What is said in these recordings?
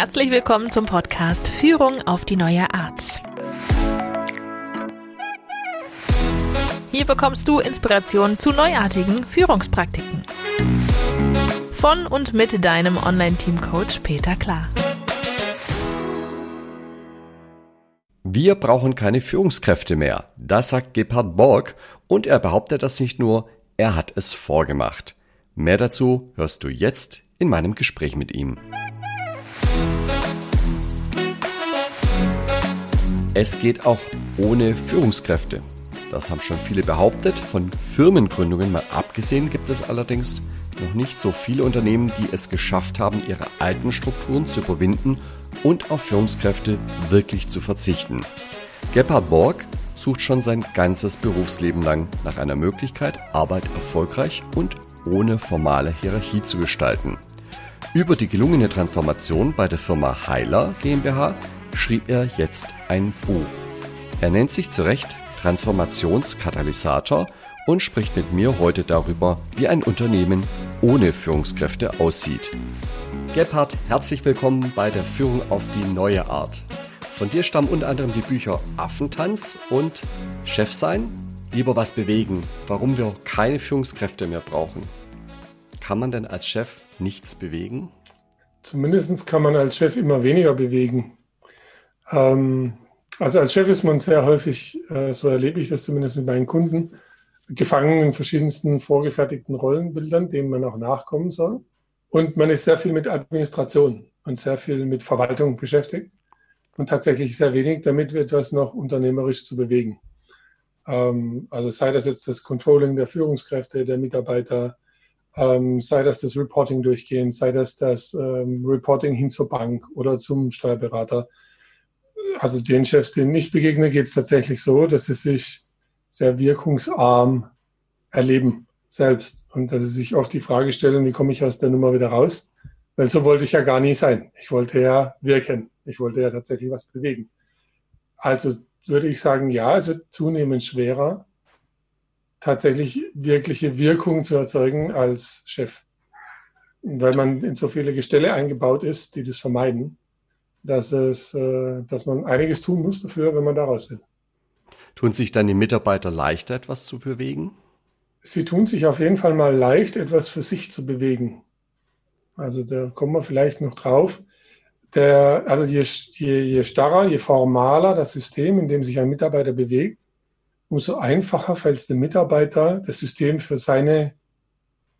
Herzlich willkommen zum Podcast Führung auf die neue Art. Hier bekommst du Inspiration zu neuartigen Führungspraktiken. Von und mit deinem Online-Team-Coach Peter Klar. Wir brauchen keine Führungskräfte mehr. Das sagt Gebhard Borg und er behauptet das nicht nur, er hat es vorgemacht. Mehr dazu hörst du jetzt in meinem Gespräch mit ihm. Es geht auch ohne Führungskräfte. Das haben schon viele behauptet. Von Firmengründungen mal abgesehen gibt es allerdings noch nicht so viele Unternehmen, die es geschafft haben, ihre alten Strukturen zu überwinden und auf Führungskräfte wirklich zu verzichten. Gebhard Borg sucht schon sein ganzes Berufsleben lang nach einer Möglichkeit, Arbeit erfolgreich und ohne formale Hierarchie zu gestalten. Über die gelungene Transformation bei der Firma Heiler GmbH schrieb er jetzt ein Buch. Er nennt sich zu Recht Transformationskatalysator und spricht mit mir heute darüber, wie ein Unternehmen ohne Führungskräfte aussieht. Gebhard, herzlich willkommen bei der Führung auf die neue Art. Von dir stammen unter anderem die Bücher Affentanz und Chef sein, lieber was bewegen, warum wir keine Führungskräfte mehr brauchen. Kann man denn als Chef nichts bewegen? Zumindest kann man als Chef immer weniger bewegen. Ähm, also als Chef ist man sehr häufig, äh, so erlebe ich das zumindest mit meinen Kunden, gefangen in verschiedensten vorgefertigten Rollenbildern, denen man auch nachkommen soll. Und man ist sehr viel mit Administration und sehr viel mit Verwaltung beschäftigt und tatsächlich sehr wenig damit, etwas noch unternehmerisch zu bewegen. Ähm, also sei das jetzt das Controlling der Führungskräfte, der Mitarbeiter, ähm, sei das das Reporting durchgehen, sei das das ähm, Reporting hin zur Bank oder zum Steuerberater also den Chefs, denen ich begegne, geht es tatsächlich so, dass sie sich sehr wirkungsarm erleben selbst und dass sie sich oft die Frage stellen, wie komme ich aus der Nummer wieder raus? Weil so wollte ich ja gar nie sein. Ich wollte ja wirken. Ich wollte ja tatsächlich was bewegen. Also würde ich sagen, ja, es wird zunehmend schwerer, tatsächlich wirkliche Wirkung zu erzeugen als Chef. Weil man in so viele Gestelle eingebaut ist, die das vermeiden dass, es, äh, dass man einiges tun muss dafür, wenn man daraus will. Tun sich dann die Mitarbeiter leichter, etwas zu bewegen? Sie tun sich auf jeden Fall mal leicht, etwas für sich zu bewegen. Also da kommen wir vielleicht noch drauf. Der, also je, je, je starrer, je formaler das System, in dem sich ein Mitarbeiter bewegt, umso einfacher fällt es dem Mitarbeiter, das System für seine,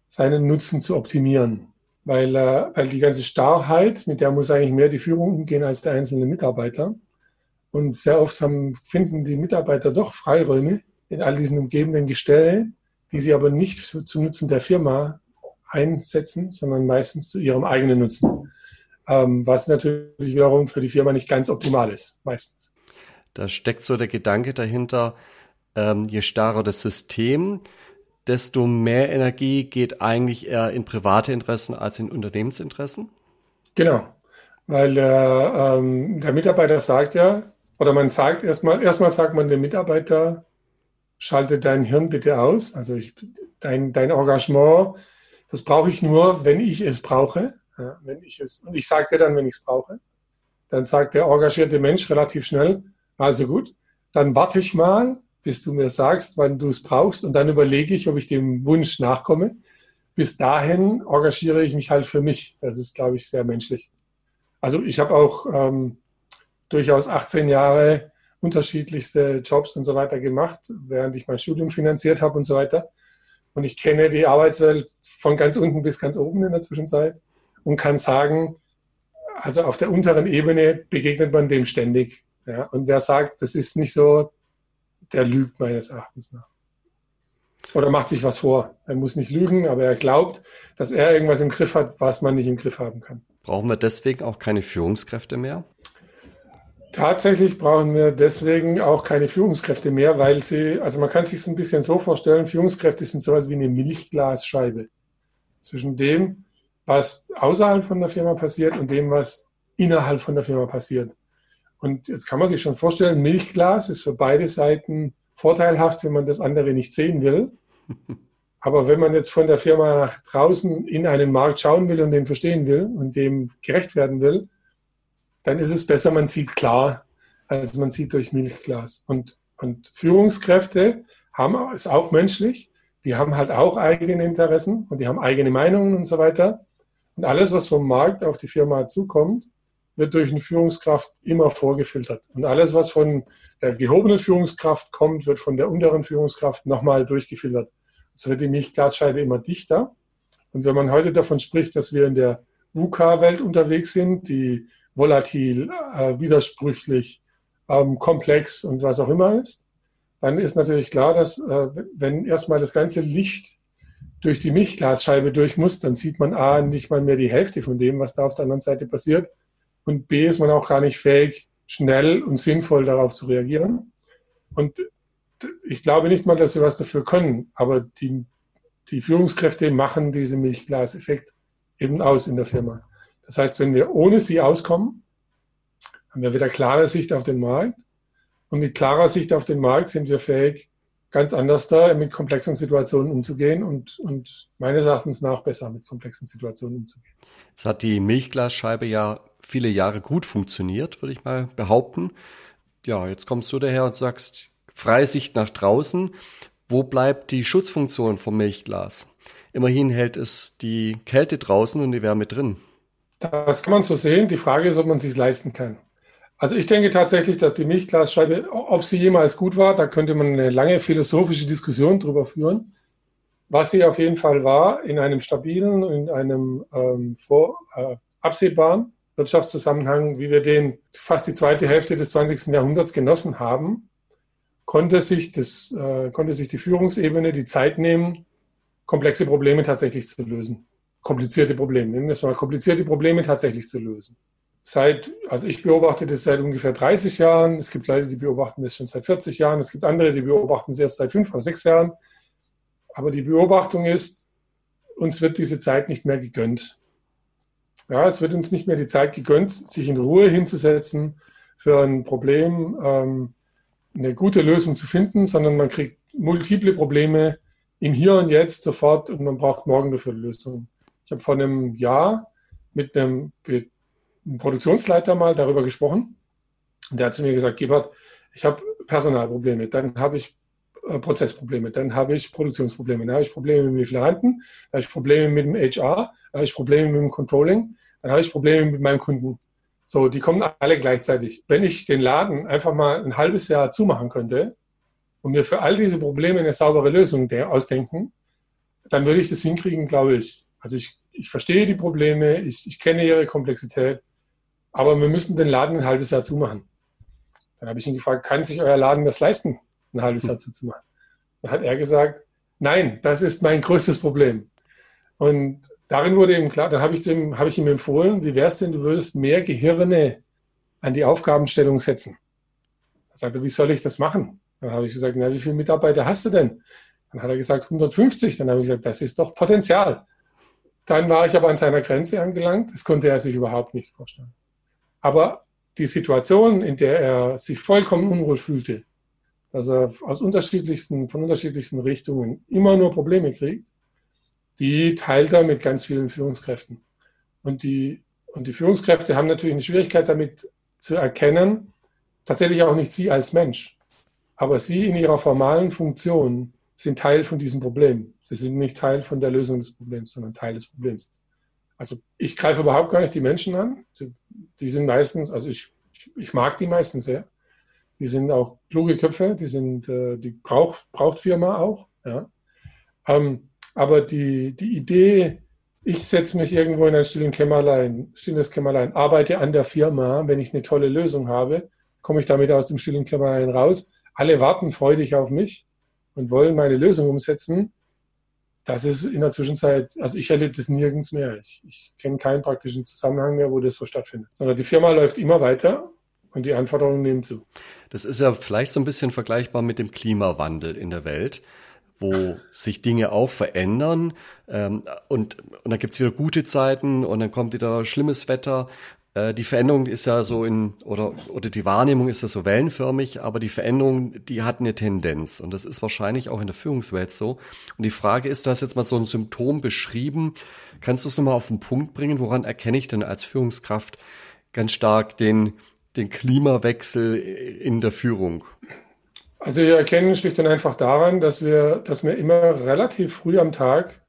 seinen Nutzen zu optimieren weil, äh, weil die ganze Starrheit, mit der muss eigentlich mehr die Führung umgehen als der einzelne Mitarbeiter. Und sehr oft haben, finden die Mitarbeiter doch Freiräume in all diesen umgebenden Gestellen, die sie aber nicht zu, zum Nutzen der Firma einsetzen, sondern meistens zu ihrem eigenen Nutzen. Ähm, was natürlich wiederum für die Firma nicht ganz optimal ist, meistens. Da steckt so der Gedanke dahinter, ähm, je starrer das System, desto mehr Energie geht eigentlich eher in private Interessen als in Unternehmensinteressen? Genau, weil der, ähm, der Mitarbeiter sagt ja, oder man sagt erstmal, erstmal sagt man dem Mitarbeiter, schalte dein Hirn bitte aus. Also ich, dein, dein Engagement, das brauche ich nur, wenn ich es brauche. Ja, wenn ich es, und ich sage dir dann, wenn ich es brauche. Dann sagt der engagierte Mensch relativ schnell, also gut, dann warte ich mal, bis du mir sagst, wann du es brauchst. Und dann überlege ich, ob ich dem Wunsch nachkomme. Bis dahin engagiere ich mich halt für mich. Das ist, glaube ich, sehr menschlich. Also ich habe auch ähm, durchaus 18 Jahre unterschiedlichste Jobs und so weiter gemacht, während ich mein Studium finanziert habe und so weiter. Und ich kenne die Arbeitswelt von ganz unten bis ganz oben in der Zwischenzeit und kann sagen, also auf der unteren Ebene begegnet man dem ständig. Ja? Und wer sagt, das ist nicht so, der lügt meines Erachtens nach. Oder macht sich was vor. Er muss nicht lügen, aber er glaubt, dass er irgendwas im Griff hat, was man nicht im Griff haben kann. Brauchen wir deswegen auch keine Führungskräfte mehr? Tatsächlich brauchen wir deswegen auch keine Führungskräfte mehr, weil sie, also man kann sich es ein bisschen so vorstellen, Führungskräfte sind sowas wie eine Milchglasscheibe zwischen dem, was außerhalb von der Firma passiert und dem, was innerhalb von der Firma passiert. Und jetzt kann man sich schon vorstellen, Milchglas ist für beide Seiten vorteilhaft, wenn man das andere nicht sehen will. Aber wenn man jetzt von der Firma nach draußen in einen Markt schauen will und den verstehen will und dem gerecht werden will, dann ist es besser, man sieht klar, als man sieht durch Milchglas. Und, und Führungskräfte haben, ist auch menschlich, die haben halt auch eigene Interessen und die haben eigene Meinungen und so weiter. Und alles, was vom Markt auf die Firma zukommt, wird durch eine Führungskraft immer vorgefiltert. Und alles, was von der gehobenen Führungskraft kommt, wird von der unteren Führungskraft nochmal durchgefiltert. So wird die Milchglasscheibe immer dichter. Und wenn man heute davon spricht, dass wir in der VUCA-Welt unterwegs sind, die volatil, äh, widersprüchlich, ähm, komplex und was auch immer ist, dann ist natürlich klar, dass äh, wenn erstmal das ganze Licht durch die Milchglasscheibe durch muss, dann sieht man A, nicht mal mehr die Hälfte von dem, was da auf der anderen Seite passiert. Und B, ist man auch gar nicht fähig, schnell und sinnvoll darauf zu reagieren. Und ich glaube nicht mal, dass sie was dafür können, aber die, die Führungskräfte machen diesen Milchglaseffekt eben aus in der Firma. Das heißt, wenn wir ohne sie auskommen, haben wir wieder klare Sicht auf den Markt. Und mit klarer Sicht auf den Markt sind wir fähig, ganz anders da mit komplexen Situationen umzugehen und, und meines Erachtens nach besser mit komplexen Situationen umzugehen. Jetzt hat die Milchglasscheibe ja viele Jahre gut funktioniert, würde ich mal behaupten. Ja, jetzt kommst du daher und sagst, Freisicht nach draußen. Wo bleibt die Schutzfunktion vom Milchglas? Immerhin hält es die Kälte draußen und die Wärme drin. Das kann man so sehen. Die Frage ist, ob man es sich leisten kann. Also ich denke tatsächlich, dass die Milchglasscheibe, ob sie jemals gut war, da könnte man eine lange philosophische Diskussion drüber führen. Was sie auf jeden Fall war, in einem stabilen, in einem ähm, vor, äh, absehbaren Wirtschaftszusammenhang, wie wir den fast die zweite Hälfte des 20. Jahrhunderts genossen haben, konnte sich, das, äh, konnte sich die Führungsebene die Zeit nehmen, komplexe Probleme tatsächlich zu lösen. Komplizierte Probleme, nehmen wir es mal komplizierte Probleme tatsächlich zu lösen seit, also ich beobachte das seit ungefähr 30 Jahren. Es gibt Leute, die beobachten das schon seit 40 Jahren. Es gibt andere, die beobachten es erst seit fünf oder sechs Jahren. Aber die Beobachtung ist, uns wird diese Zeit nicht mehr gegönnt. Ja, es wird uns nicht mehr die Zeit gegönnt, sich in Ruhe hinzusetzen, für ein Problem ähm, eine gute Lösung zu finden, sondern man kriegt multiple Probleme im Hier und Jetzt sofort und man braucht morgen dafür eine Lösung. Ich habe vor einem Jahr mit einem einem Produktionsleiter mal darüber gesprochen. Der hat zu mir gesagt, Gebhardt, ich habe Personalprobleme, dann habe ich äh, Prozessprobleme, dann habe ich Produktionsprobleme, dann habe ich Probleme mit dem Lieferanten, dann habe ich Probleme mit dem HR, dann habe ich Probleme mit dem Controlling, dann habe ich Probleme mit meinem Kunden. So, die kommen alle gleichzeitig. Wenn ich den Laden einfach mal ein halbes Jahr zumachen könnte und mir für all diese Probleme eine saubere Lösung ausdenken, dann würde ich das hinkriegen, glaube ich. Also ich, ich verstehe die Probleme, ich, ich kenne ihre Komplexität aber wir müssen den Laden ein halbes Jahr zumachen. Dann habe ich ihn gefragt, kann sich euer Laden das leisten, ein halbes Jahr zuzumachen? Dann hat er gesagt, nein, das ist mein größtes Problem. Und darin wurde ihm klar, dann habe ich, ihm, habe ich ihm empfohlen, wie wäre es denn, du würdest mehr Gehirne an die Aufgabenstellung setzen. Er sagte, wie soll ich das machen? Dann habe ich gesagt, na, wie viele Mitarbeiter hast du denn? Dann hat er gesagt, 150. Dann habe ich gesagt, das ist doch Potenzial. Dann war ich aber an seiner Grenze angelangt. Das konnte er sich überhaupt nicht vorstellen. Aber die Situation, in der er sich vollkommen unwohl fühlte, dass er aus unterschiedlichsten, von unterschiedlichsten Richtungen immer nur Probleme kriegt, die teilt er mit ganz vielen Führungskräften. Und die, und die Führungskräfte haben natürlich eine Schwierigkeit damit zu erkennen, tatsächlich auch nicht sie als Mensch, aber sie in ihrer formalen Funktion sind Teil von diesem Problem. Sie sind nicht Teil von der Lösung des Problems, sondern Teil des Problems. Also ich greife überhaupt gar nicht die Menschen an. Die, sind meistens, also ich, ich mag die meistens sehr. Die sind auch kluge Köpfe, die sind, äh, die braucht, braucht Firma auch. Ja. Ähm, aber die, die Idee, ich setze mich irgendwo in ein stilles Kämmerlein, stilles Kämmerlein, arbeite an der Firma, wenn ich eine tolle Lösung habe, komme ich damit aus dem stillen Kämmerlein raus. Alle warten freudig auf mich und wollen meine Lösung umsetzen das ist in der Zwischenzeit, also ich erlebe das nirgends mehr. Ich, ich kenne keinen praktischen Zusammenhang mehr, wo das so stattfindet. Sondern die Firma läuft immer weiter und die Anforderungen nehmen zu. Das ist ja vielleicht so ein bisschen vergleichbar mit dem Klimawandel in der Welt wo sich Dinge auch verändern ähm, und, und dann gibt's wieder gute Zeiten und dann kommt wieder schlimmes Wetter äh, die Veränderung ist ja so in, oder, oder die Wahrnehmung ist ja so wellenförmig, aber die Veränderung, die hat eine Tendenz. Und das ist wahrscheinlich auch in der Führungswelt so. Und die Frage ist, du hast jetzt mal so ein Symptom beschrieben. Kannst du es nochmal auf den Punkt bringen? Woran erkenne ich denn als Führungskraft, ganz stark den, den Klimawechsel in der Führung? Also wir erkennen schlicht und einfach daran, dass wir, dass mir immer relativ früh am Tag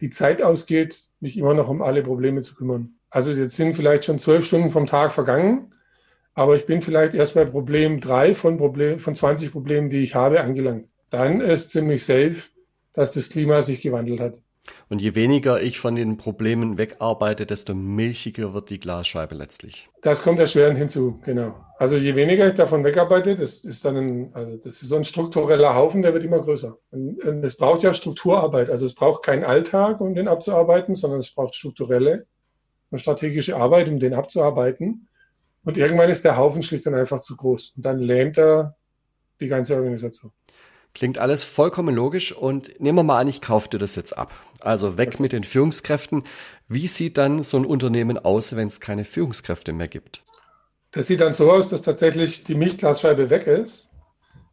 die Zeit ausgeht, mich immer noch um alle Probleme zu kümmern. Also jetzt sind vielleicht schon zwölf Stunden vom Tag vergangen, aber ich bin vielleicht erst bei Problem drei von, Problem, von 20 Problemen, die ich habe, angelangt. Dann ist ziemlich safe, dass das Klima sich gewandelt hat. Und je weniger ich von den Problemen wegarbeite, desto milchiger wird die Glasscheibe letztlich. Das kommt erschwerend hinzu, genau. Also je weniger ich davon wegarbeite, das ist dann ein, also das ist so ein struktureller Haufen, der wird immer größer. Und es braucht ja Strukturarbeit. Also es braucht keinen Alltag, um den abzuarbeiten, sondern es braucht strukturelle und strategische Arbeit, um den abzuarbeiten. Und irgendwann ist der Haufen schlicht und einfach zu groß. Und dann lähmt er die ganze Organisation. Klingt alles vollkommen logisch und nehmen wir mal an, ich kaufe dir das jetzt ab. Also weg mit den Führungskräften. Wie sieht dann so ein Unternehmen aus, wenn es keine Führungskräfte mehr gibt? Das sieht dann so aus, dass tatsächlich die Milchglasscheibe weg ist.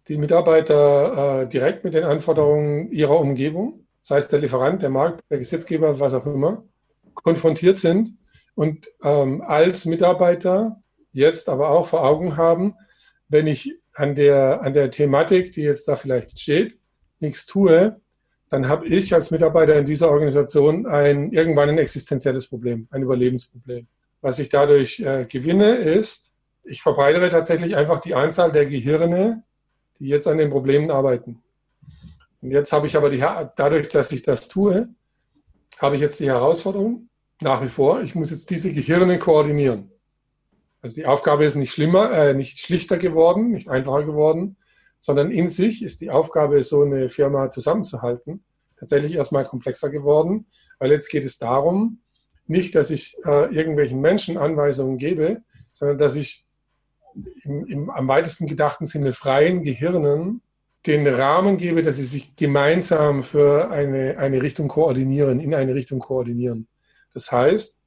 Die Mitarbeiter äh, direkt mit den Anforderungen ihrer Umgebung, sei es der Lieferant, der Markt, der Gesetzgeber, was auch immer, konfrontiert sind und ähm, als Mitarbeiter jetzt aber auch vor Augen haben, wenn ich an der, an der Thematik, die jetzt da vielleicht steht, nichts tue, dann habe ich als Mitarbeiter in dieser Organisation ein, irgendwann ein existenzielles Problem, ein Überlebensproblem. Was ich dadurch äh, gewinne, ist, ich verbreitere tatsächlich einfach die Anzahl der Gehirne, die jetzt an den Problemen arbeiten. Und jetzt habe ich aber die, dadurch, dass ich das tue, habe ich jetzt die Herausforderung, nach wie vor, ich muss jetzt diese Gehirne koordinieren. Also die Aufgabe ist nicht schlimmer, äh, nicht schlichter geworden, nicht einfacher geworden, sondern in sich ist die Aufgabe, so eine Firma zusammenzuhalten, tatsächlich erstmal komplexer geworden, weil jetzt geht es darum, nicht, dass ich äh, irgendwelchen Menschen Anweisungen gebe, sondern dass ich im, im am weitesten gedachten Sinne freien Gehirnen den Rahmen gebe, dass sie sich gemeinsam für eine, eine Richtung koordinieren, in eine Richtung koordinieren. Das heißt,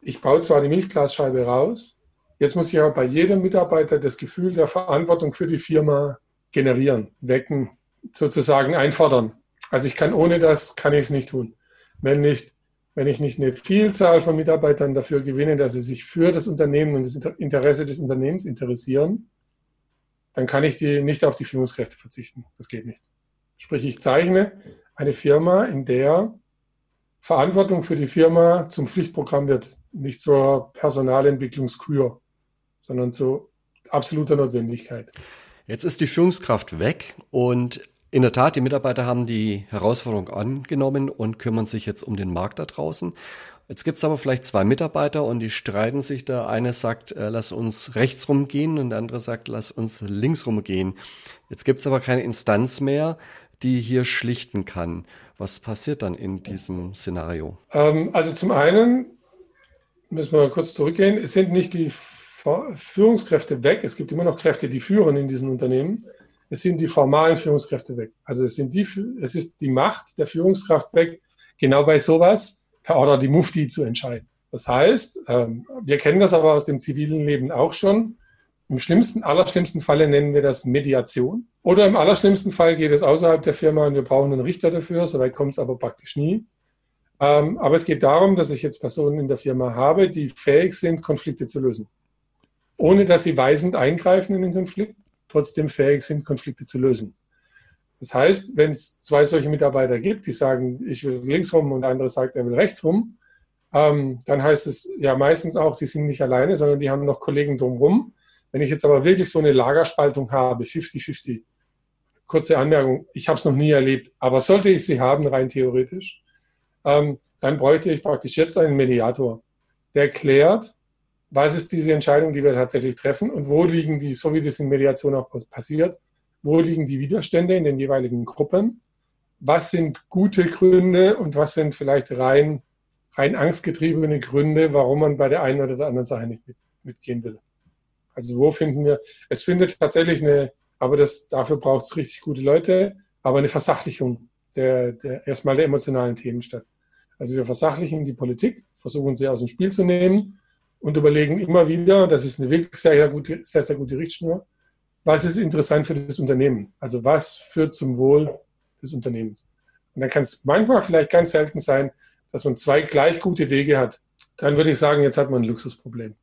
ich baue zwar die Milchglasscheibe raus, Jetzt muss ich aber bei jedem Mitarbeiter das Gefühl der Verantwortung für die Firma generieren, wecken, sozusagen einfordern. Also ich kann ohne das, kann ich es nicht tun. Wenn nicht, wenn ich nicht eine Vielzahl von Mitarbeitern dafür gewinne, dass sie sich für das Unternehmen und das Interesse des Unternehmens interessieren, dann kann ich die nicht auf die Führungskräfte verzichten. Das geht nicht. Sprich, ich zeichne eine Firma, in der Verantwortung für die Firma zum Pflichtprogramm wird, nicht zur Personalentwicklungskür sondern zu absoluter Notwendigkeit. Jetzt ist die Führungskraft weg und in der Tat, die Mitarbeiter haben die Herausforderung angenommen und kümmern sich jetzt um den Markt da draußen. Jetzt gibt es aber vielleicht zwei Mitarbeiter und die streiten sich. Der eine sagt, äh, lass uns rechts rumgehen und der andere sagt, lass uns links rumgehen. Jetzt gibt es aber keine Instanz mehr, die hier schlichten kann. Was passiert dann in diesem Szenario? Ähm, also zum einen müssen wir kurz zurückgehen. Es sind nicht die Führungskräfte weg. Es gibt immer noch Kräfte, die führen in diesen Unternehmen. Es sind die formalen Führungskräfte weg. Also es, sind die, es ist die Macht der Führungskraft weg, genau bei sowas per Order die Mufti zu entscheiden. Das heißt, ähm, wir kennen das aber aus dem zivilen Leben auch schon. Im schlimmsten, allerschlimmsten Falle nennen wir das Mediation. Oder im allerschlimmsten Fall geht es außerhalb der Firma und wir brauchen einen Richter dafür. Soweit kommt es aber praktisch nie. Ähm, aber es geht darum, dass ich jetzt Personen in der Firma habe, die fähig sind, Konflikte zu lösen ohne dass sie weisend eingreifen in den Konflikt, trotzdem fähig sind, Konflikte zu lösen. Das heißt, wenn es zwei solche Mitarbeiter gibt, die sagen, ich will links rum und der andere sagt, er will rechts rum, ähm, dann heißt es ja meistens auch, die sind nicht alleine, sondern die haben noch Kollegen drumherum. Wenn ich jetzt aber wirklich so eine Lagerspaltung habe, 50-50, kurze Anmerkung, ich habe es noch nie erlebt, aber sollte ich sie haben, rein theoretisch, ähm, dann bräuchte ich praktisch jetzt einen Mediator, der klärt, was ist diese Entscheidung, die wir tatsächlich treffen und wo liegen die, so wie das in Mediation auch passiert, wo liegen die Widerstände in den jeweiligen Gruppen, was sind gute Gründe und was sind vielleicht rein, rein angstgetriebene Gründe, warum man bei der einen oder der anderen Sache nicht mit, mitgehen will. Also wo finden wir, es findet tatsächlich eine, aber das, dafür braucht es richtig gute Leute, aber eine Versachlichung der, der, erstmal der emotionalen Themen statt. Also wir versachlichen die Politik, versuchen sie aus dem Spiel zu nehmen und überlegen immer wieder, das ist eine wirklich sehr, sehr gute, sehr, sehr gute Richtschnur, was ist interessant für das Unternehmen? Also was führt zum Wohl des Unternehmens? Und dann kann es manchmal vielleicht ganz selten sein, dass man zwei gleich gute Wege hat. Dann würde ich sagen, jetzt hat man ein Luxusproblem.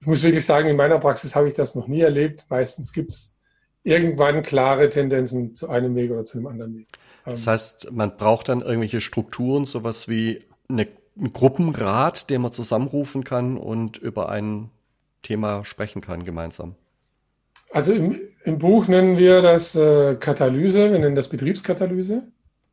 ich muss wirklich sagen, in meiner Praxis habe ich das noch nie erlebt. Meistens gibt es irgendwann klare Tendenzen zu einem Weg oder zu einem anderen Weg. Das heißt, man braucht dann irgendwelche Strukturen, sowas wie eine, ein Gruppenrat, den man zusammenrufen kann und über ein Thema sprechen kann gemeinsam. Also im, im Buch nennen wir das äh, Katalyse, wir nennen das Betriebskatalyse.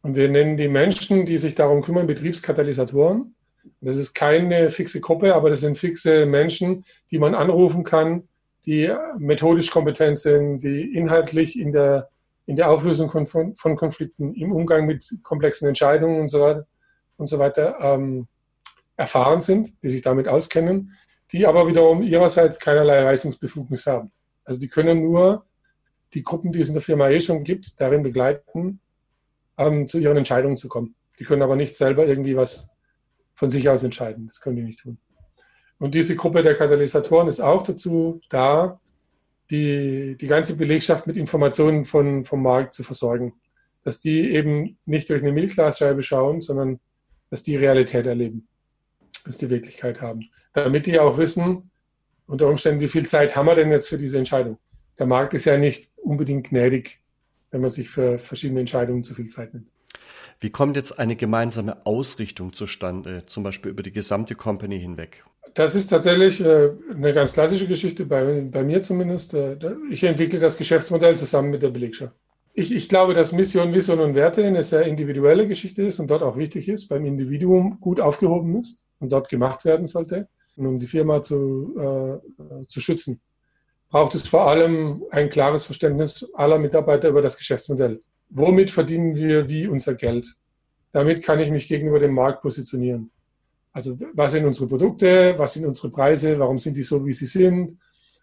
Und wir nennen die Menschen, die sich darum kümmern, Betriebskatalysatoren. Das ist keine fixe Gruppe, aber das sind fixe Menschen, die man anrufen kann, die methodisch kompetent sind, die inhaltlich in der, in der Auflösung von, von Konflikten, im Umgang mit komplexen Entscheidungen und so weiter, und so weiter ähm, erfahren sind, die sich damit auskennen, die aber wiederum ihrerseits keinerlei Weisungsbefugnis haben. Also die können nur die Gruppen, die es in der Firma eh schon gibt, darin begleiten, ähm, zu ihren Entscheidungen zu kommen. Die können aber nicht selber irgendwie was von sich aus entscheiden. Das können die nicht tun. Und diese Gruppe der Katalysatoren ist auch dazu da, die, die ganze Belegschaft mit Informationen von, vom Markt zu versorgen. Dass die eben nicht durch eine Milchglasscheibe schauen, sondern dass die Realität erleben, dass die Wirklichkeit haben. Damit die auch wissen, unter Umständen, wie viel Zeit haben wir denn jetzt für diese Entscheidung? Der Markt ist ja nicht unbedingt gnädig, wenn man sich für verschiedene Entscheidungen zu viel Zeit nimmt. Wie kommt jetzt eine gemeinsame Ausrichtung zustande, zum Beispiel über die gesamte Company hinweg? Das ist tatsächlich äh, eine ganz klassische Geschichte, bei, bei mir zumindest. Äh, ich entwickle das Geschäftsmodell zusammen mit der Belegschaft. Ich, ich glaube, dass Mission, Vision und Werte eine sehr individuelle Geschichte ist und dort auch wichtig ist, beim Individuum gut aufgehoben ist und dort gemacht werden sollte, um die Firma zu, äh, zu schützen. Braucht es vor allem ein klares Verständnis aller Mitarbeiter über das Geschäftsmodell. Womit verdienen wir wie unser Geld? Damit kann ich mich gegenüber dem Markt positionieren. Also was sind unsere Produkte, was sind unsere Preise, warum sind die so, wie sie sind,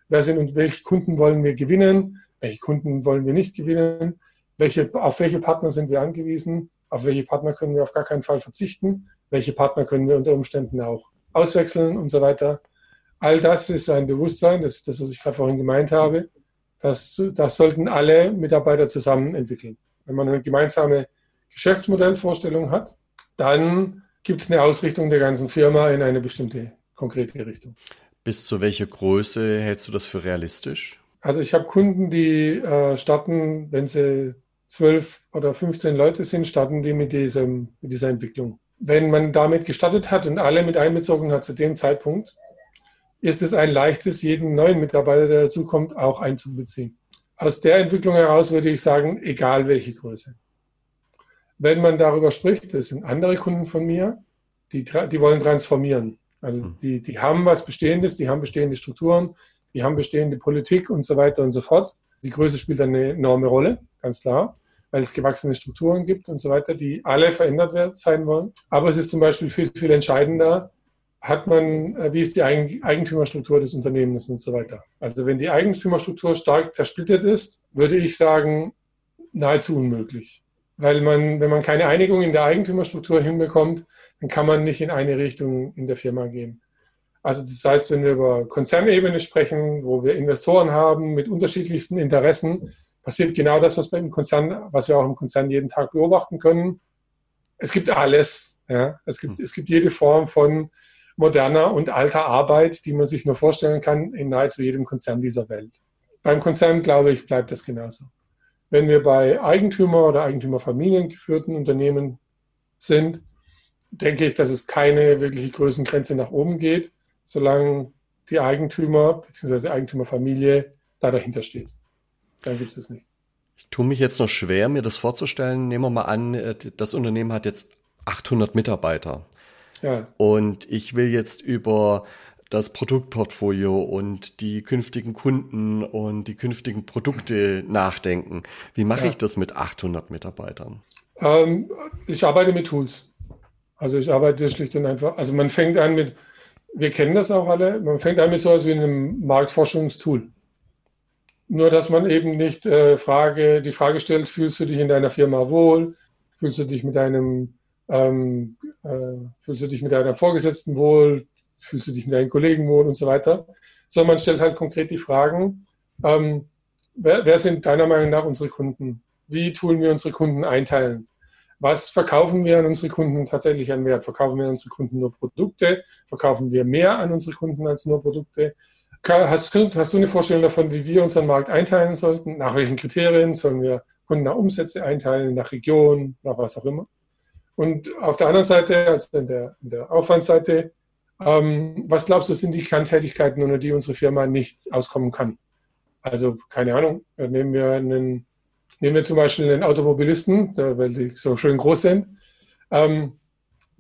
wer sind und welche Kunden wollen wir gewinnen, welche Kunden wollen wir nicht gewinnen, welche, auf welche Partner sind wir angewiesen, auf welche Partner können wir auf gar keinen Fall verzichten, welche Partner können wir unter Umständen auch auswechseln und so weiter. All das ist ein Bewusstsein, das ist das, was ich gerade vorhin gemeint habe. Das, das sollten alle Mitarbeiter zusammen entwickeln. Wenn man eine gemeinsame Geschäftsmodellvorstellung hat, dann gibt es eine Ausrichtung der ganzen Firma in eine bestimmte konkrete Richtung. Bis zu welcher Größe hältst du das für realistisch? Also ich habe Kunden, die äh, starten, wenn sie zwölf oder 15 Leute sind, starten die mit, diesem, mit dieser Entwicklung. Wenn man damit gestartet hat und alle mit einbezogen hat zu dem Zeitpunkt, ist es ein leichtes, jeden neuen Mitarbeiter, der dazukommt, auch einzubeziehen. Aus der Entwicklung heraus würde ich sagen, egal welche Größe wenn man darüber spricht, das sind andere Kunden von mir, die, die wollen transformieren. Also hm. die, die haben was Bestehendes, die haben bestehende Strukturen, die haben bestehende Politik und so weiter und so fort. Die Größe spielt eine enorme Rolle, ganz klar, weil es gewachsene Strukturen gibt und so weiter, die alle verändert sein wollen. Aber es ist zum Beispiel viel, viel entscheidender, hat man, äh, wie ist die Eigentümerstruktur des Unternehmens und so weiter. Also wenn die Eigentümerstruktur stark zersplittert ist, würde ich sagen, nahezu unmöglich weil man, wenn man keine Einigung in der Eigentümerstruktur hinbekommt, dann kann man nicht in eine Richtung in der Firma gehen. Also das heißt, wenn wir über Konzernebene sprechen, wo wir Investoren haben mit unterschiedlichsten Interessen, passiert genau das, was beim Konzern, was wir auch im Konzern jeden Tag beobachten können. Es gibt alles. Ja. Es, gibt, es gibt jede Form von moderner und alter Arbeit, die man sich nur vorstellen kann in nahezu jedem Konzern dieser Welt. Beim Konzern, glaube ich, bleibt das genauso. Wenn wir bei Eigentümer- oder Eigentümerfamilien geführten Unternehmen sind, denke ich, dass es keine wirkliche Größengrenze nach oben geht, solange die Eigentümer bzw. Eigentümerfamilie da dahinter steht. Dann gibt es es nicht. Ich tue mich jetzt noch schwer, mir das vorzustellen. Nehmen wir mal an, äh, das Unternehmen hat jetzt 800 Mitarbeiter. Ja. Und ich will jetzt über das Produktportfolio und die künftigen Kunden und die künftigen Produkte nachdenken. Wie mache ja. ich das mit 800 Mitarbeitern? Ähm, ich arbeite mit Tools. Also ich arbeite schlicht und einfach, also man fängt an mit, wir kennen das auch alle, man fängt an mit so etwas wie einem Marktforschungstool. Nur, dass man eben nicht äh, Frage, die Frage stellt, fühlst du dich in deiner Firma wohl? Fühlst du dich mit deinem, ähm, äh, fühlst du dich mit deiner Vorgesetzten wohl? fühlst du dich mit deinen Kollegen wohl und so weiter, sondern man stellt halt konkret die Fragen, ähm, wer, wer sind deiner Meinung nach unsere Kunden? Wie tun wir unsere Kunden einteilen? Was verkaufen wir an unsere Kunden tatsächlich an Wert? Verkaufen wir an unsere Kunden nur Produkte? Verkaufen wir mehr an unsere Kunden als nur Produkte? Hast du, hast du eine Vorstellung davon, wie wir unseren Markt einteilen sollten? Nach welchen Kriterien sollen wir Kunden nach Umsätze einteilen, nach Region, nach was auch immer? Und auf der anderen Seite, also in der, in der Aufwandsseite, ähm, was glaubst du, sind die Kerntätigkeiten, ohne die unsere Firma nicht auskommen kann? Also, keine Ahnung, nehmen wir einen, nehmen wir zum Beispiel einen Automobilisten, weil die so schön groß sind. Ähm,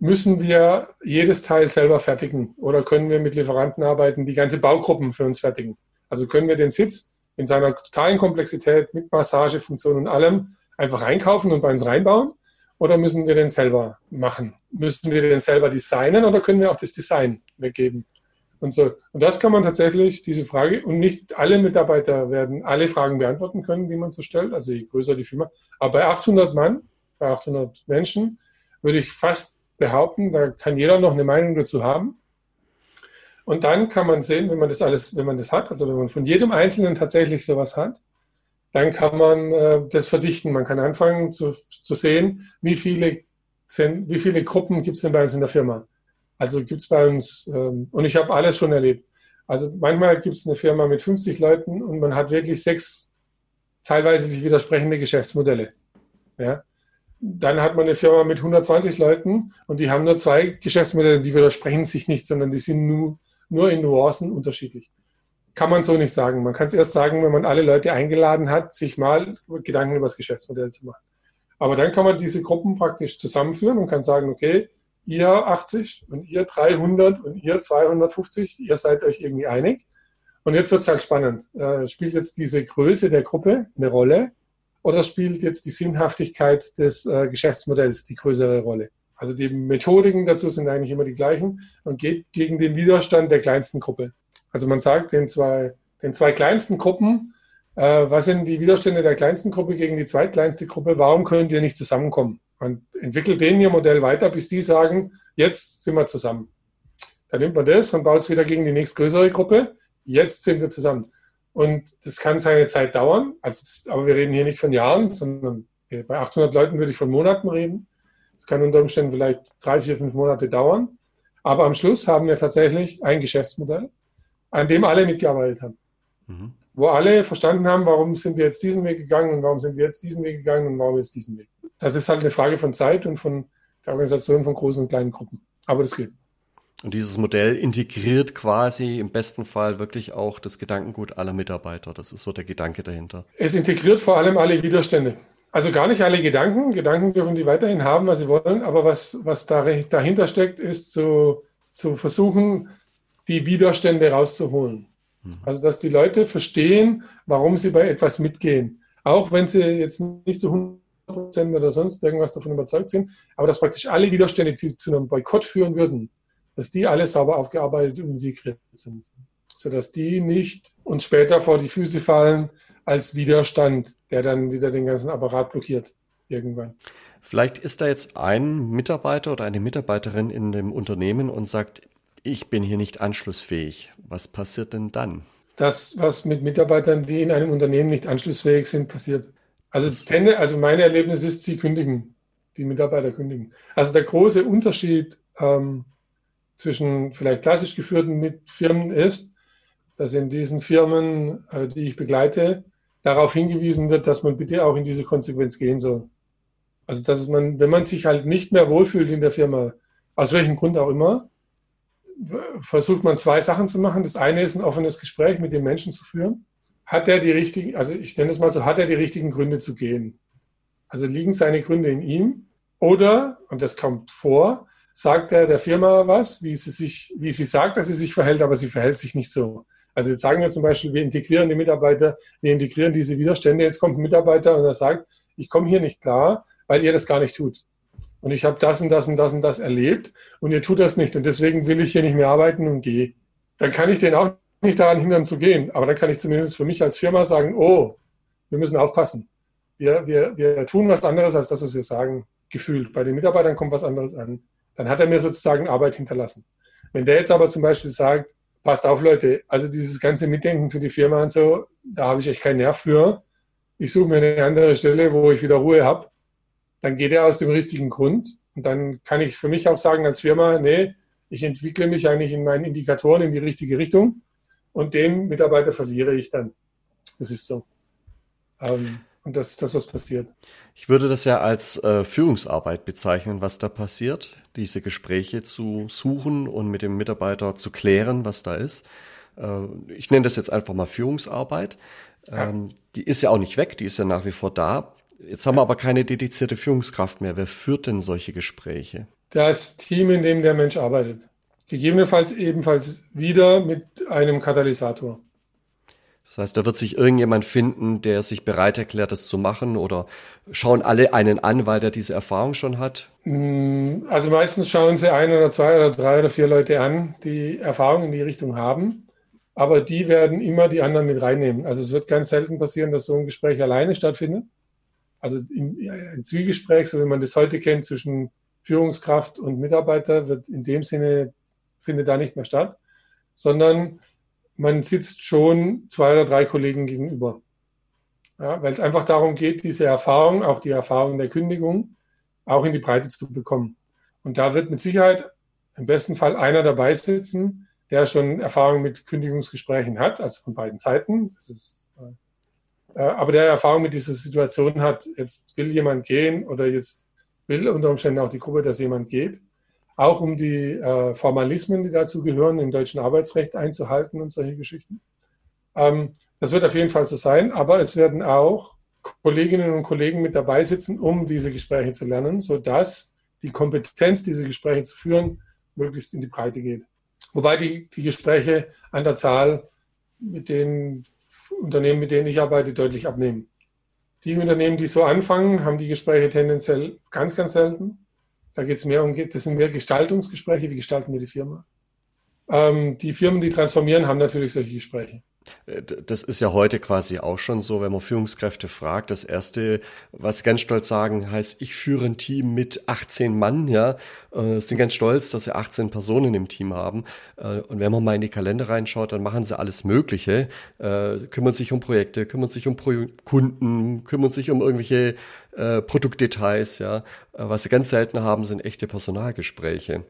müssen wir jedes Teil selber fertigen oder können wir mit Lieferanten arbeiten, die ganze Baugruppen für uns fertigen? Also können wir den Sitz in seiner totalen Komplexität mit Massagefunktion und allem einfach einkaufen und bei uns reinbauen? Oder müssen wir den selber machen? Müssen wir den selber designen oder können wir auch das Design weggeben? Und so. Und das kann man tatsächlich, diese Frage, und nicht alle Mitarbeiter werden alle Fragen beantworten können, die man so stellt, also je größer die Firma. Aber bei 800 Mann, bei 800 Menschen, würde ich fast behaupten. Da kann jeder noch eine Meinung dazu haben. Und dann kann man sehen, wenn man das alles, wenn man das hat, also wenn man von jedem Einzelnen tatsächlich sowas hat, dann kann man äh, das verdichten. Man kann anfangen zu, zu sehen, wie viele, wie viele Gruppen gibt es denn bei uns in der Firma. Also gibt es bei uns, ähm, und ich habe alles schon erlebt. Also manchmal gibt es eine Firma mit 50 Leuten und man hat wirklich sechs teilweise sich widersprechende Geschäftsmodelle. Ja? Dann hat man eine Firma mit 120 Leuten und die haben nur zwei Geschäftsmodelle, die widersprechen sich nicht, sondern die sind nur, nur in Nuancen unterschiedlich. Kann man so nicht sagen. Man kann es erst sagen, wenn man alle Leute eingeladen hat, sich mal Gedanken über das Geschäftsmodell zu machen. Aber dann kann man diese Gruppen praktisch zusammenführen und kann sagen, okay, ihr 80 und ihr 300 und ihr 250, ihr seid euch irgendwie einig. Und jetzt wird es halt spannend. Äh, spielt jetzt diese Größe der Gruppe eine Rolle? Oder spielt jetzt die Sinnhaftigkeit des äh, Geschäftsmodells die größere Rolle? Also die Methodiken dazu sind eigentlich immer die gleichen und geht gegen den Widerstand der kleinsten Gruppe. Also man sagt den zwei, den zwei kleinsten Gruppen, äh, was sind die Widerstände der kleinsten Gruppe gegen die zweitkleinste Gruppe? Warum können die nicht zusammenkommen? Man entwickelt denen ihr Modell weiter, bis die sagen, jetzt sind wir zusammen. Dann nimmt man das und baut es wieder gegen die nächstgrößere Gruppe. Jetzt sind wir zusammen. Und das kann seine Zeit dauern. Also das, aber wir reden hier nicht von Jahren, sondern bei 800 Leuten würde ich von Monaten reden. Das kann unter Umständen vielleicht drei, vier, fünf Monate dauern. Aber am Schluss haben wir tatsächlich ein Geschäftsmodell, an dem alle mitgearbeitet haben. Mhm. Wo alle verstanden haben, warum sind wir jetzt diesen Weg gegangen und warum sind wir jetzt diesen Weg gegangen und warum jetzt diesen Weg. Das ist halt eine Frage von Zeit und von der Organisation von großen und kleinen Gruppen. Aber das geht. Und dieses Modell integriert quasi im besten Fall wirklich auch das Gedankengut aller Mitarbeiter. Das ist so der Gedanke dahinter. Es integriert vor allem alle Widerstände. Also gar nicht alle Gedanken. Gedanken dürfen die weiterhin haben, was sie wollen. Aber was, was dahinter steckt, ist zu, zu versuchen, die Widerstände rauszuholen. Mhm. Also dass die Leute verstehen, warum sie bei etwas mitgehen. Auch wenn sie jetzt nicht zu 100 Prozent oder sonst irgendwas davon überzeugt sind, aber dass praktisch alle Widerstände zu einem Boykott führen würden dass die alle sauber aufgearbeitet und integriert sind, sodass die nicht uns später vor die Füße fallen als Widerstand, der dann wieder den ganzen Apparat blockiert irgendwann. Vielleicht ist da jetzt ein Mitarbeiter oder eine Mitarbeiterin in dem Unternehmen und sagt, ich bin hier nicht anschlussfähig. Was passiert denn dann? Das, was mit Mitarbeitern, die in einem Unternehmen nicht anschlussfähig sind, passiert. Also, also mein Erlebnis ist, sie kündigen, die Mitarbeiter kündigen. Also der große Unterschied ähm, zwischen vielleicht klassisch geführten Firmen ist, dass in diesen Firmen, äh, die ich begleite, darauf hingewiesen wird, dass man bitte auch in diese Konsequenz gehen soll. Also dass man, wenn man sich halt nicht mehr wohlfühlt in der Firma, aus welchem Grund auch immer, versucht man zwei Sachen zu machen. Das eine ist ein offenes Gespräch mit dem Menschen zu führen. Hat er die richtigen, also ich nenne es mal so, hat er die richtigen Gründe zu gehen? Also liegen seine Gründe in ihm? Oder, und das kommt vor, sagt er der Firma was, wie sie sich, wie sie sagt, dass sie sich verhält, aber sie verhält sich nicht so. Also jetzt sagen wir zum Beispiel, wir integrieren die Mitarbeiter, wir integrieren diese Widerstände. Jetzt kommt ein Mitarbeiter und er sagt, ich komme hier nicht klar, weil ihr das gar nicht tut. Und ich habe das und das und das und das erlebt und ihr tut das nicht und deswegen will ich hier nicht mehr arbeiten und gehe. Dann kann ich den auch nicht daran hindern zu gehen, aber dann kann ich zumindest für mich als Firma sagen, oh, wir müssen aufpassen. Wir, wir, wir tun was anderes als das, was wir sagen, gefühlt. Bei den Mitarbeitern kommt was anderes an dann hat er mir sozusagen Arbeit hinterlassen. Wenn der jetzt aber zum Beispiel sagt, passt auf Leute, also dieses ganze Mitdenken für die Firma und so, da habe ich echt keinen Nerv für. Ich suche mir eine andere Stelle, wo ich wieder Ruhe habe. Dann geht er aus dem richtigen Grund. Und dann kann ich für mich auch sagen als Firma, nee, ich entwickle mich eigentlich in meinen Indikatoren in die richtige Richtung. und den Mitarbeiter verliere ich dann. Das ist so. Ähm, und das ist das, was passiert. Ich würde das ja als äh, Führungsarbeit bezeichnen, was da passiert, diese Gespräche zu suchen und mit dem Mitarbeiter zu klären, was da ist. Äh, ich nenne das jetzt einfach mal Führungsarbeit. Ähm, ja. Die ist ja auch nicht weg, die ist ja nach wie vor da. Jetzt haben wir aber keine dedizierte Führungskraft mehr. Wer führt denn solche Gespräche? Das Team, in dem der Mensch arbeitet. Gegebenenfalls ebenfalls wieder mit einem Katalysator. Das heißt, da wird sich irgendjemand finden, der sich bereit erklärt, das zu machen oder schauen alle einen an, weil der diese Erfahrung schon hat? Mm, also meistens schauen sie ein oder zwei oder drei oder vier Leute an, die Erfahrung in die Richtung haben. Aber die werden immer die anderen mit reinnehmen. Also es wird ganz selten passieren, dass so ein Gespräch alleine stattfindet. Also ein Zwiegespräch, so wie man das heute kennt, zwischen Führungskraft und Mitarbeiter, wird in dem Sinne, findet da nicht mehr statt, sondern man sitzt schon zwei oder drei Kollegen gegenüber. Ja, weil es einfach darum geht, diese Erfahrung, auch die Erfahrung der Kündigung, auch in die Breite zu bekommen. Und da wird mit Sicherheit im besten Fall einer dabei sitzen, der schon Erfahrung mit Kündigungsgesprächen hat, also von beiden Seiten. Das ist, äh, aber der Erfahrung mit dieser Situation hat, jetzt will jemand gehen oder jetzt will unter Umständen auch die Gruppe, dass jemand geht auch um die äh, Formalismen, die dazu gehören, im deutschen Arbeitsrecht einzuhalten und solche Geschichten. Ähm, das wird auf jeden Fall so sein, aber es werden auch Kolleginnen und Kollegen mit dabei sitzen, um diese Gespräche zu lernen, sodass die Kompetenz, diese Gespräche zu führen, möglichst in die Breite geht. Wobei die, die Gespräche an der Zahl mit den Unternehmen, mit denen ich arbeite, deutlich abnehmen. Die Unternehmen, die so anfangen, haben die Gespräche tendenziell ganz, ganz selten. Da geht es mehr um, das sind mehr Gestaltungsgespräche, wie gestalten wir die Firma. Ähm, die Firmen, die transformieren, haben natürlich solche Gespräche. Äh, das ist ja heute quasi auch schon so, wenn man Führungskräfte fragt. Das erste, was sie ganz stolz sagen, heißt, ich führe ein Team mit 18 Mann, ja, äh, sind ganz stolz, dass sie 18 Personen im Team haben. Äh, und wenn man mal in die Kalender reinschaut, dann machen sie alles Mögliche, äh, kümmern sich um Projekte, kümmern sich um Pro Kunden, kümmern sich um irgendwelche Produktdetails, ja. Was sie ganz selten haben, sind echte Personalgespräche.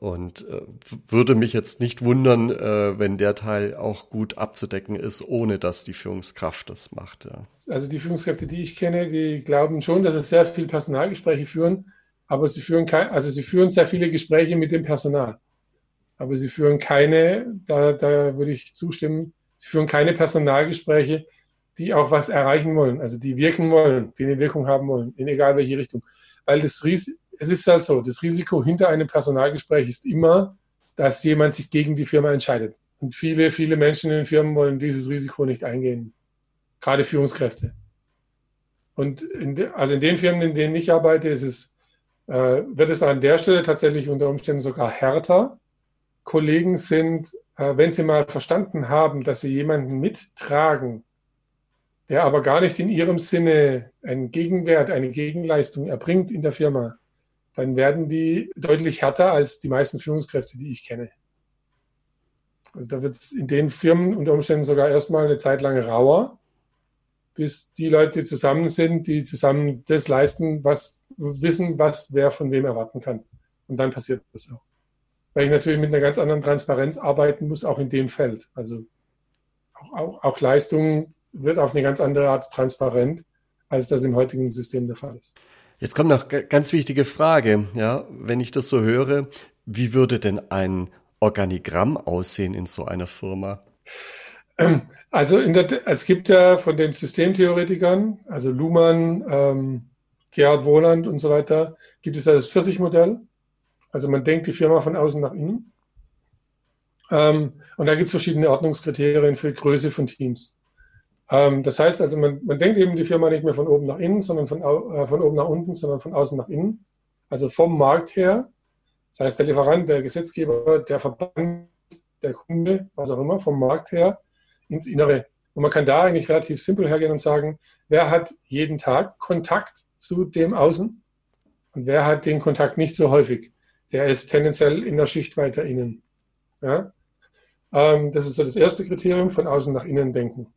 Und äh, würde mich jetzt nicht wundern, äh, wenn der Teil auch gut abzudecken ist, ohne dass die Führungskraft das macht. Ja. Also die Führungskräfte, die ich kenne, die glauben schon, dass es sehr viele Personalgespräche führen, aber sie führen kein, also sie führen sehr viele Gespräche mit dem Personal. Aber sie führen keine, da, da würde ich zustimmen, sie führen keine Personalgespräche, die auch was erreichen wollen, also die wirken wollen, die eine Wirkung haben wollen, in egal welche Richtung. Weil das Risiko, es ist halt so, das Risiko hinter einem Personalgespräch ist immer, dass jemand sich gegen die Firma entscheidet. Und viele, viele Menschen in den Firmen wollen dieses Risiko nicht eingehen. Gerade Führungskräfte. Und in de, also in den Firmen, in denen ich arbeite, ist es, äh, wird es an der Stelle tatsächlich unter Umständen sogar härter. Kollegen sind, äh, wenn sie mal verstanden haben, dass sie jemanden mittragen, der aber gar nicht in ihrem Sinne einen Gegenwert, eine Gegenleistung erbringt in der Firma, dann werden die deutlich härter als die meisten Führungskräfte, die ich kenne. Also da wird es in den Firmen unter Umständen sogar erstmal eine Zeit lang rauer, bis die Leute zusammen sind, die zusammen das leisten, was wissen, was wer von wem erwarten kann. Und dann passiert das auch. Weil ich natürlich mit einer ganz anderen Transparenz arbeiten muss, auch in dem Feld. Also auch, auch, auch Leistung wird auf eine ganz andere Art transparent, als das im heutigen System der Fall ist. Jetzt kommt noch ganz wichtige Frage, ja, wenn ich das so höre, wie würde denn ein Organigramm aussehen in so einer Firma? Also der, es gibt ja von den Systemtheoretikern, also Luhmann, ähm, Gerhard Wohland und so weiter, gibt es ja das Pfirsich-Modell. Also man denkt die Firma von außen nach innen. Ähm, und da gibt es verschiedene Ordnungskriterien für Größe von Teams. Ähm, das heißt also, man, man denkt eben die Firma nicht mehr von oben nach innen, sondern von, äh, von oben nach unten, sondern von außen nach innen. Also vom Markt her, das heißt der Lieferant, der Gesetzgeber, der Verband, der Kunde, was auch immer, vom Markt her ins Innere. Und man kann da eigentlich relativ simpel hergehen und sagen, wer hat jeden Tag Kontakt zu dem Außen und wer hat den Kontakt nicht so häufig. Der ist tendenziell in der Schicht weiter innen. Ja? Ähm, das ist so das erste Kriterium, von außen nach innen denken.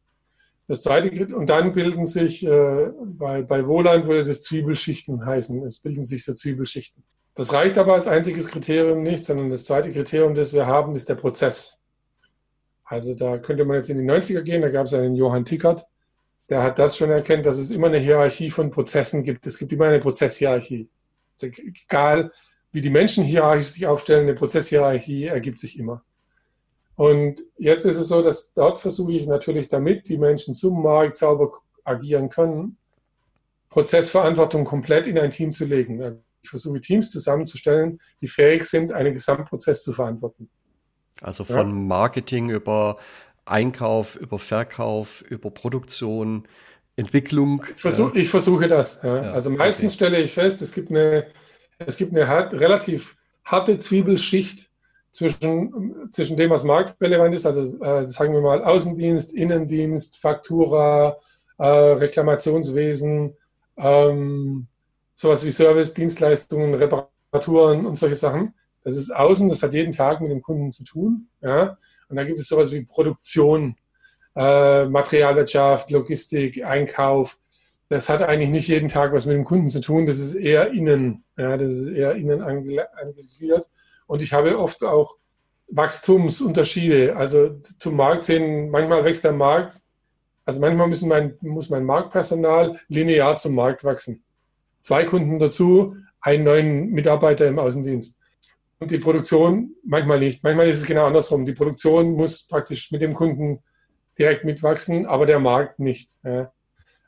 Das zweite, und dann bilden sich, äh, bei, bei Wohland würde das Zwiebelschichten heißen. Es bilden sich so Zwiebelschichten. Das reicht aber als einziges Kriterium nicht, sondern das zweite Kriterium, das wir haben, ist der Prozess. Also da könnte man jetzt in die 90er gehen, da gab es einen Johann Tickert, der hat das schon erkannt, dass es immer eine Hierarchie von Prozessen gibt. Es gibt immer eine Prozesshierarchie. Also egal, wie die Menschen hierarchisch sich aufstellen, eine Prozesshierarchie ergibt sich immer. Und jetzt ist es so, dass dort versuche ich natürlich, damit die Menschen zum Markt sauber agieren können, Prozessverantwortung komplett in ein Team zu legen. Also ich versuche Teams zusammenzustellen, die fähig sind, einen Gesamtprozess zu verantworten. Also von ja. Marketing über Einkauf, über Verkauf, über Produktion, Entwicklung. Ich, versuch, ja. ich versuche das. Ja. Also meistens okay. stelle ich fest, es gibt eine, es gibt eine relativ harte Zwiebelschicht zwischen, zwischen dem, was marktrelevant ist, also äh, sagen wir mal Außendienst, Innendienst, Faktura, äh, Reklamationswesen, ähm, sowas wie Service, Dienstleistungen, Reparaturen und solche Sachen. Das ist außen, das hat jeden Tag mit dem Kunden zu tun. Ja? Und da gibt es sowas wie Produktion, äh, Materialwirtschaft, Logistik, Einkauf. Das hat eigentlich nicht jeden Tag was mit dem Kunden zu tun. Das ist eher innen. Ja? Das ist eher innen angegliedert. Und ich habe oft auch Wachstumsunterschiede. Also zum Markt hin, manchmal wächst der Markt. Also manchmal müssen mein, muss mein Marktpersonal linear zum Markt wachsen zwei Kunden dazu, einen neuen Mitarbeiter im Außendienst. Und die Produktion manchmal nicht. Manchmal ist es genau andersrum. Die Produktion muss praktisch mit dem Kunden direkt mitwachsen, aber der Markt nicht. Ja.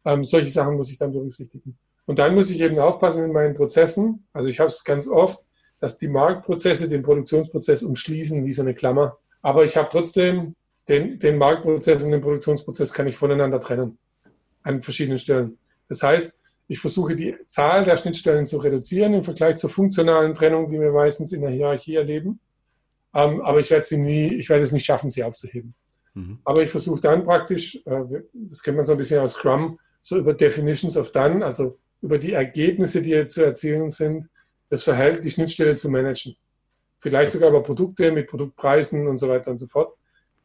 Ähm, solche Sachen muss ich dann berücksichtigen. Und dann muss ich eben aufpassen in meinen Prozessen. Also ich habe es ganz oft, dass die Marktprozesse den Produktionsprozess umschließen wie so eine Klammer. Aber ich habe trotzdem den, den Marktprozess und den Produktionsprozess kann ich voneinander trennen an verschiedenen Stellen. Das heißt, ich versuche die Zahl der Schnittstellen zu reduzieren im Vergleich zur funktionalen Trennung, die wir meistens in der Hierarchie erleben. Ähm, aber ich werde sie nie, ich werde es nicht schaffen, sie aufzuheben. Mhm. Aber ich versuche dann praktisch, äh, das kennt man so ein bisschen aus Scrum, so über Definitions of Done, also über die Ergebnisse, die zu erzielen sind, das Verhältnis, die Schnittstelle zu managen. Vielleicht sogar über Produkte mit Produktpreisen und so weiter und so fort,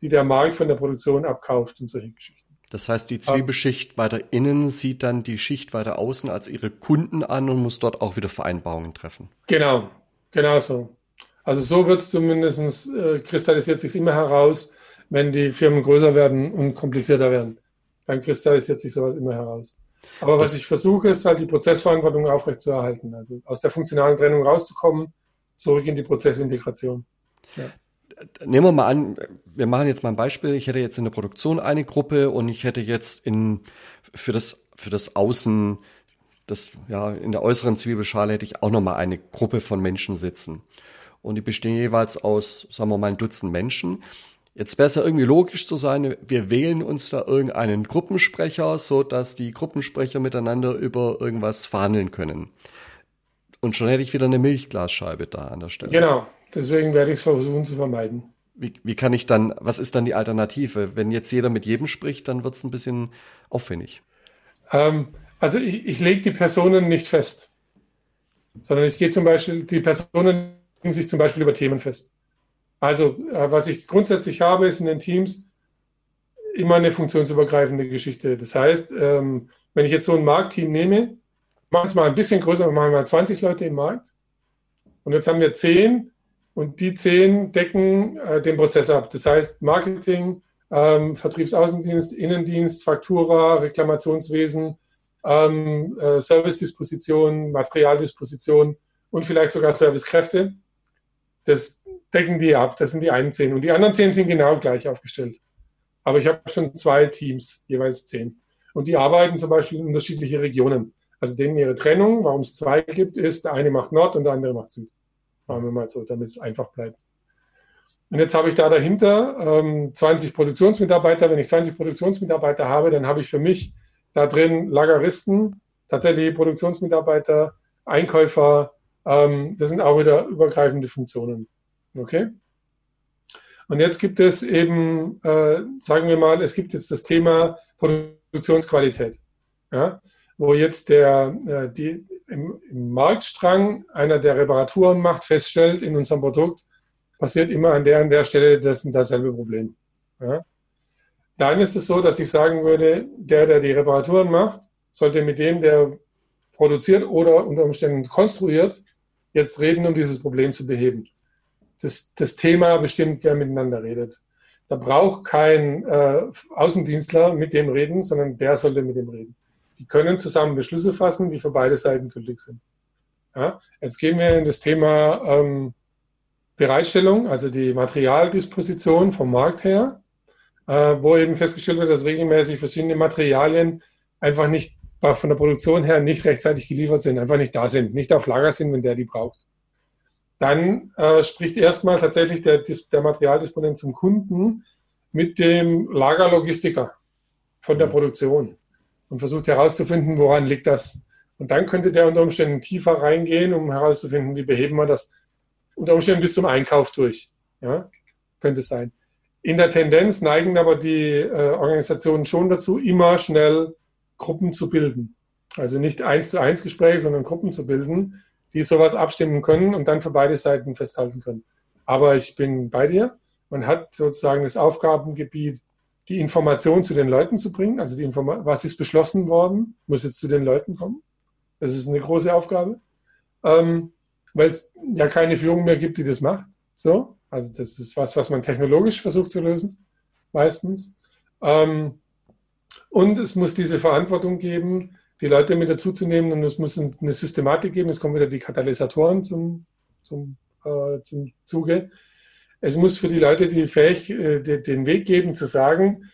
die der Markt von der Produktion abkauft und solche Geschichten. Das heißt, die Zwiebelschicht weiter innen sieht dann die Schicht weiter außen als ihre Kunden an und muss dort auch wieder Vereinbarungen treffen. Genau, genau so. Also so wird es zumindest, äh, kristallisiert sich immer heraus, wenn die Firmen größer werden und komplizierter werden. Dann kristallisiert sich sowas immer heraus. Aber was das ich versuche, ist halt die Prozessverantwortung aufrechtzuerhalten. Also aus der funktionalen Trennung rauszukommen, zurück in die Prozessintegration. Ja nehmen wir mal an, wir machen jetzt mal ein Beispiel. Ich hätte jetzt in der Produktion eine Gruppe und ich hätte jetzt in, für das, für das Außen, das, ja, in der äußeren Zwiebelschale hätte ich auch nochmal eine Gruppe von Menschen sitzen. Und die bestehen jeweils aus, sagen wir mal, ein Dutzend Menschen. Jetzt ja irgendwie logisch zu sein, wir wählen uns da irgendeinen Gruppensprecher, so dass die Gruppensprecher miteinander über irgendwas verhandeln können. Und schon hätte ich wieder eine Milchglasscheibe da an der Stelle. Genau, Deswegen werde ich es versuchen zu vermeiden. Wie, wie kann ich dann, was ist dann die Alternative? Wenn jetzt jeder mit jedem spricht, dann wird es ein bisschen aufwendig. Ähm, also ich, ich lege die Personen nicht fest, sondern ich gehe zum Beispiel, die Personen legen sich zum Beispiel über Themen fest. Also äh, was ich grundsätzlich habe, ist in den Teams immer eine funktionsübergreifende Geschichte. Das heißt, ähm, wenn ich jetzt so ein Marktteam nehme, mache es mal ein bisschen größer, machen mal 20 Leute im Markt. Und jetzt haben wir 10 und die zehn decken äh, den Prozess ab. Das heißt Marketing, ähm, Vertriebsaußendienst, Innendienst, Faktura, Reklamationswesen, ähm, äh, Servicedisposition, Materialdisposition und vielleicht sogar Servicekräfte. Das decken die ab. Das sind die einen zehn. Und die anderen zehn sind genau gleich aufgestellt. Aber ich habe schon zwei Teams, jeweils zehn. Und die arbeiten zum Beispiel in unterschiedliche Regionen. Also denen ihre Trennung, warum es zwei gibt, ist, der eine macht Nord und der andere macht Süd. Machen wir mal so, damit es einfach bleibt. Und jetzt habe ich da dahinter ähm, 20 Produktionsmitarbeiter. Wenn ich 20 Produktionsmitarbeiter habe, dann habe ich für mich da drin Lageristen, tatsächlich Produktionsmitarbeiter, Einkäufer. Ähm, das sind auch wieder übergreifende Funktionen. Okay? Und jetzt gibt es eben, äh, sagen wir mal, es gibt jetzt das Thema Produktionsqualität. Ja? Wo jetzt der, äh, die, im, im Marktstrang einer der Reparaturen macht, feststellt in unserem Produkt, passiert immer an der an der Stelle das und dasselbe Problem. Ja? Dann ist es so, dass ich sagen würde, der, der die Reparaturen macht, sollte mit dem, der produziert oder unter Umständen konstruiert, jetzt reden, um dieses Problem zu beheben. Das, das Thema bestimmt, wer miteinander redet. Da braucht kein äh, Außendienstler mit dem reden, sondern der sollte mit dem reden. Die können zusammen Beschlüsse fassen, die für beide Seiten gültig sind. Ja? Jetzt gehen wir in das Thema ähm, Bereitstellung, also die Materialdisposition vom Markt her, äh, wo eben festgestellt wird, dass regelmäßig verschiedene Materialien einfach nicht von der Produktion her nicht rechtzeitig geliefert sind, einfach nicht da sind, nicht auf Lager sind, wenn der die braucht. Dann äh, spricht erstmal tatsächlich der, der Materialdisponent zum Kunden mit dem Lagerlogistiker von der Produktion und versucht herauszufinden, woran liegt das. Und dann könnte der unter Umständen tiefer reingehen, um herauszufinden, wie beheben wir das unter Umständen bis zum Einkauf durch. Ja, könnte es sein. In der Tendenz neigen aber die äh, Organisationen schon dazu, immer schnell Gruppen zu bilden. Also nicht eins zu eins Gespräche, sondern Gruppen zu bilden, die sowas abstimmen können und dann für beide Seiten festhalten können. Aber ich bin bei dir. Man hat sozusagen das Aufgabengebiet, die Information zu den Leuten zu bringen. Also die Informa was ist beschlossen worden, muss jetzt zu den Leuten kommen. Das ist eine große Aufgabe, ähm, weil es ja keine Führung mehr gibt, die das macht. So, also das ist was, was man technologisch versucht zu lösen, meistens. Ähm, und es muss diese Verantwortung geben, die Leute mit dazuzunehmen und es muss eine Systematik geben. Es kommen wieder die Katalysatoren zum, zum, äh, zum Zuge. Es muss für die Leute die fähig, äh, den Weg geben zu sagen,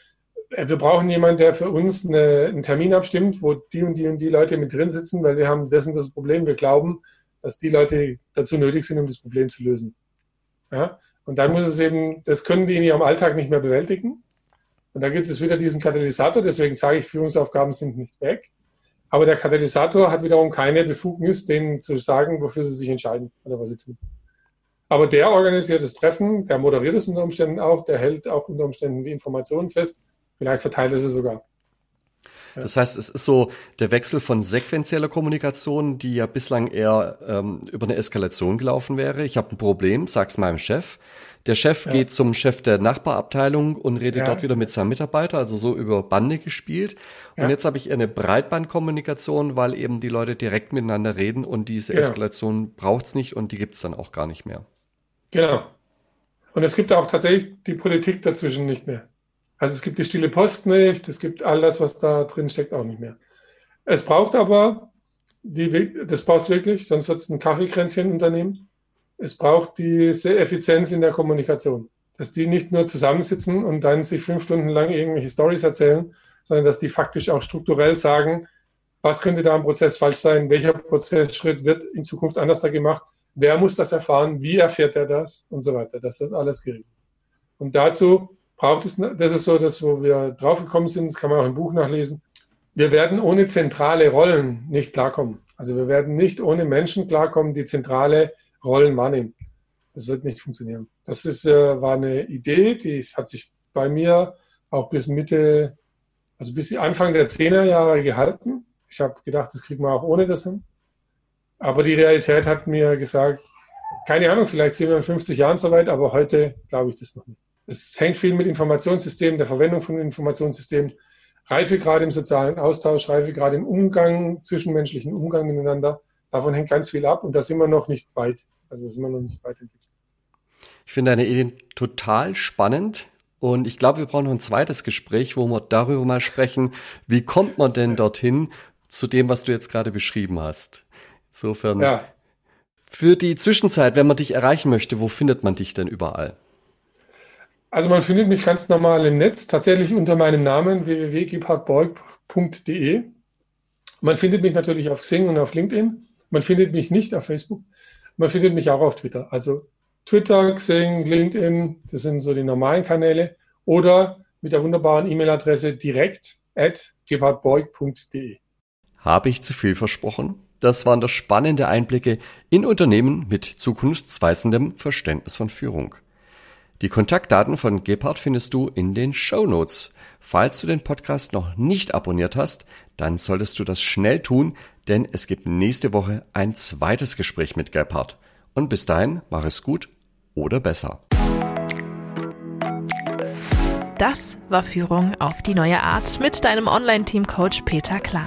äh, wir brauchen jemanden, der für uns eine, einen Termin abstimmt, wo die und die und die Leute mit drin sitzen, weil wir haben das und das Problem. Wir glauben, dass die Leute dazu nötig sind, um das Problem zu lösen. Ja? Und dann muss es eben, das können die in ihrem Alltag nicht mehr bewältigen. Und da gibt es wieder diesen Katalysator, deswegen sage ich, Führungsaufgaben sind nicht weg. Aber der Katalysator hat wiederum keine Befugnis, denen zu sagen, wofür sie sich entscheiden oder was sie tun. Aber der organisiert das Treffen, der moderiert es unter Umständen auch, der hält auch unter Umständen die Informationen fest, vielleicht verteilt er sie sogar. Das heißt, es ist so der Wechsel von sequenzieller Kommunikation, die ja bislang eher ähm, über eine Eskalation gelaufen wäre. Ich habe ein Problem, sag's meinem Chef. Der Chef ja. geht zum Chef der Nachbarabteilung und redet ja. dort wieder mit seinem Mitarbeiter, also so über Bande gespielt. Und ja. jetzt habe ich eine Breitbandkommunikation, weil eben die Leute direkt miteinander reden und diese Eskalation braucht's nicht und die gibt's dann auch gar nicht mehr. Genau. Und es gibt auch tatsächlich die Politik dazwischen nicht mehr. Also es gibt die stille Post nicht, es gibt all das, was da drin steckt, auch nicht mehr. Es braucht aber, die, das braucht es wirklich, sonst wird es ein Kaffeekränzchen-Unternehmen. Es braucht diese Effizienz in der Kommunikation. Dass die nicht nur zusammensitzen und dann sich fünf Stunden lang irgendwelche Stories erzählen, sondern dass die faktisch auch strukturell sagen, was könnte da im Prozess falsch sein, welcher Prozessschritt wird in Zukunft anders da gemacht, wer muss das erfahren, wie erfährt er das und so weiter. Dass das alles geregelt. Und dazu braucht es, das ist so das, wo wir draufgekommen sind, das kann man auch im Buch nachlesen. Wir werden ohne zentrale Rollen nicht klarkommen. Also wir werden nicht ohne Menschen klarkommen, die zentrale Rollen wahrnehmen. Das wird nicht funktionieren. Das ist, äh, war eine Idee, die hat sich bei mir auch bis Mitte, also bis Anfang der Zehnerjahre gehalten. Ich habe gedacht, das kriegen wir auch ohne das hin. Aber die Realität hat mir gesagt, keine Ahnung, vielleicht sind wir in 50 Jahren soweit, aber heute glaube ich das noch nicht. Es hängt viel mit Informationssystemen, der Verwendung von Informationssystemen, Reifegrad im sozialen Austausch, Reifegrad im Umgang, zwischenmenschlichen Umgang miteinander. Davon hängt ganz viel ab und da sind wir noch nicht weit. Also sind wir noch nicht weit entwickelt. Ich finde deine Ideen total spannend. Und ich glaube, wir brauchen noch ein zweites Gespräch, wo wir darüber mal sprechen, wie kommt man denn dorthin zu dem, was du jetzt gerade beschrieben hast. Insofern. Ja. Für die Zwischenzeit, wenn man dich erreichen möchte, wo findet man dich denn überall? Also man findet mich ganz normal im Netz, tatsächlich unter meinem Namen www.gebhardborg.de. Man findet mich natürlich auf Xing und auf LinkedIn. Man findet mich nicht auf Facebook. Man findet mich auch auf Twitter. Also Twitter, Xing, LinkedIn, das sind so die normalen Kanäle. Oder mit der wunderbaren E-Mail-Adresse direkt at gebhardborg.de. Habe ich zu viel versprochen? Das waren doch spannende Einblicke in Unternehmen mit zukunftsweisendem Verständnis von Führung. Die Kontaktdaten von Gebhardt findest du in den Show Notes. Falls du den Podcast noch nicht abonniert hast, dann solltest du das schnell tun, denn es gibt nächste Woche ein zweites Gespräch mit Gebhardt. Und bis dahin, mach es gut oder besser. Das war Führung auf die neue Art mit deinem Online-Team-Coach Peter Klar.